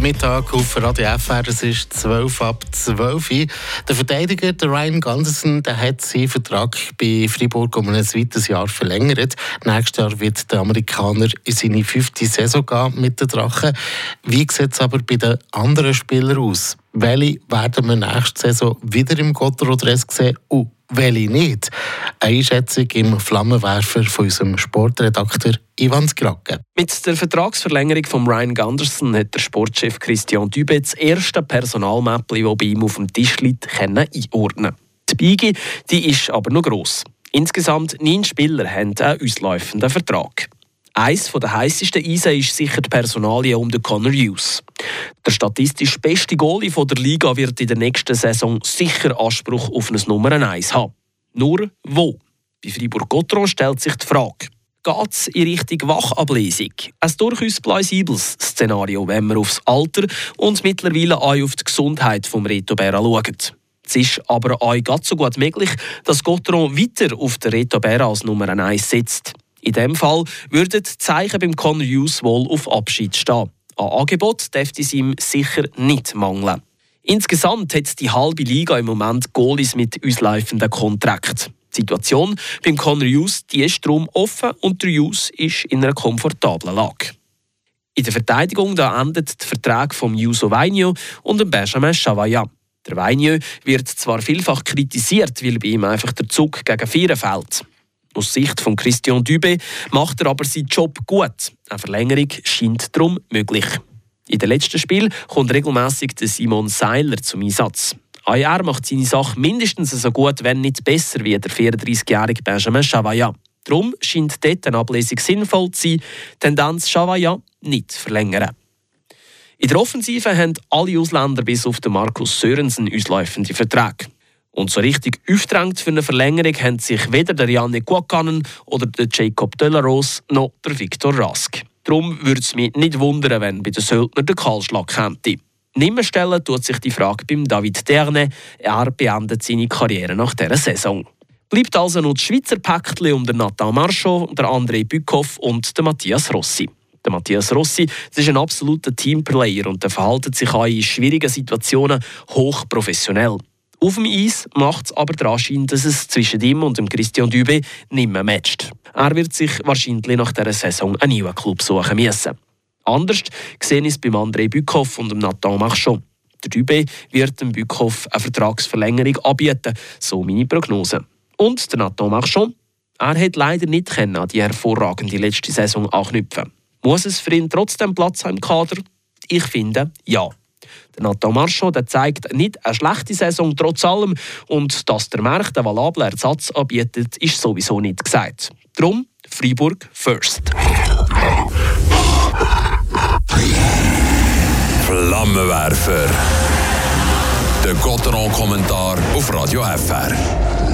guten Mittag auf Radio FR. Es ist 12 ab 12 Uhr. Der Verteidiger, der Ryan Gunderson, der hat seinen Vertrag bei Freiburg um ein weiteres Jahr verlängert. Nächstes Jahr wird der Amerikaner in seine fünfte Saison gehen mit den Drachen. Wie sieht es aber bei den anderen Spielern aus? Welche werden wir nächste Saison wieder im Gotterodress sehen? Uh, welche nicht? Eine Einschätzung im Flammenwerfer von unserem Sportredakteur Ivan Skrake. Mit der Vertragsverlängerung von Ryan Gunderson hat der Sportchef Christian Dübe das erste Personalmäppchen, das bei ihm auf dem Tisch liegt, einordnen Die Biege die ist aber noch gross. Insgesamt neun Spieler haben einen ausläufenden Vertrag. Eines der heißesten Eisen ist sicher die Personalie um den Connor Hughes. Der statistisch beste Goalie der Liga wird in der nächsten Saison sicher Anspruch auf ein Nummer 1 haben. Nur wo? Bei Fribourg-Gotteron stellt sich die Frage. Geht es in Richtung Wachablesung? Ein durchaus plausibles Szenario, wenn man aufs Alter und mittlerweile auch auf die Gesundheit des Reto Berra schaut. Es ist aber auch ganz so gut möglich, dass Gotteron weiter auf den Reto Berra als Nummer 1 setzt. In diesem Fall würden die Zeichen beim Connor Hughes wohl auf Abschied stehen. An Angebot dürfte es ihm sicher nicht mangeln. Insgesamt hat die halbe Liga im Moment Goalies mit ausläufenden Kontrakten. Die Situation beim Connor Hughes die ist darum offen und der Hughes ist in einer komfortablen Lage. In der Verteidigung da endet der Vertrag von Yuso Vainio und dem Benjamin Chavaya. Der Vainio wird zwar vielfach kritisiert, weil bei ihm einfach der Zug gegen Vieren fällt. Aus Sicht von Christian Dübe macht er aber seinen Job gut. Eine Verlängerung scheint darum möglich. In den letzten Spiel kommt regelmäßig Simon Seiler zum Einsatz. Er macht seine Sache mindestens so gut, wenn nicht besser, wie der 34-jährige Benjamin Chavaya. Darum scheint dort eine Ablesung sinnvoll zu sein, Tendenz Chavaya nicht zu verlängern. In der Offensive haben alle Ausländer bis auf den Markus Sörensen ausläufende Verträge. Und so richtig aufgedrängt für eine Verlängerung haben sich weder der Janne Guakanen oder der Jacob Delarose noch der Victor Rask. Darum würde es mich nicht wundern, wenn bei den Söldner der Kahlschlag käme. Nimmer stellen tut sich die Frage beim David Derne. Er beendet seine Karriere nach dieser Saison. Bleibt also noch das Schweizer Päckchen um den Nathan Marchot, der André Bückhoff und den Matthias Rossi. Der Matthias Rossi ist ein absoluter Teamplayer und er verhält sich auch in schwierigen Situationen hochprofessionell. Auf dem Eis macht es aber den Anschein, dass es zwischen ihm und dem Christian Dübe nicht mehr matcht. Er wird sich wahrscheinlich nach dieser Saison einen neuen Club suchen müssen. Anders gesehen ist beim André Bückhoff und dem Nathan Marchand. Der Dübe wird dem Bückhoff eine Vertragsverlängerung anbieten, so meine Prognose. Und der Nathan Marchand, er hat leider nicht an die hervorragende letzte Saison anknüpfen. Muss es für ihn trotzdem Platz haben im Kader? Ich finde, ja. Der Nathan Marchand der zeigt nicht eine schlechte Saison trotz allem und dass der Markt einen valablen Ersatz anbietet, ist sowieso nicht gesagt. Drum Freiburg first. Flammenwerfer. Der Gotteron-Kommentar auf Radio FR.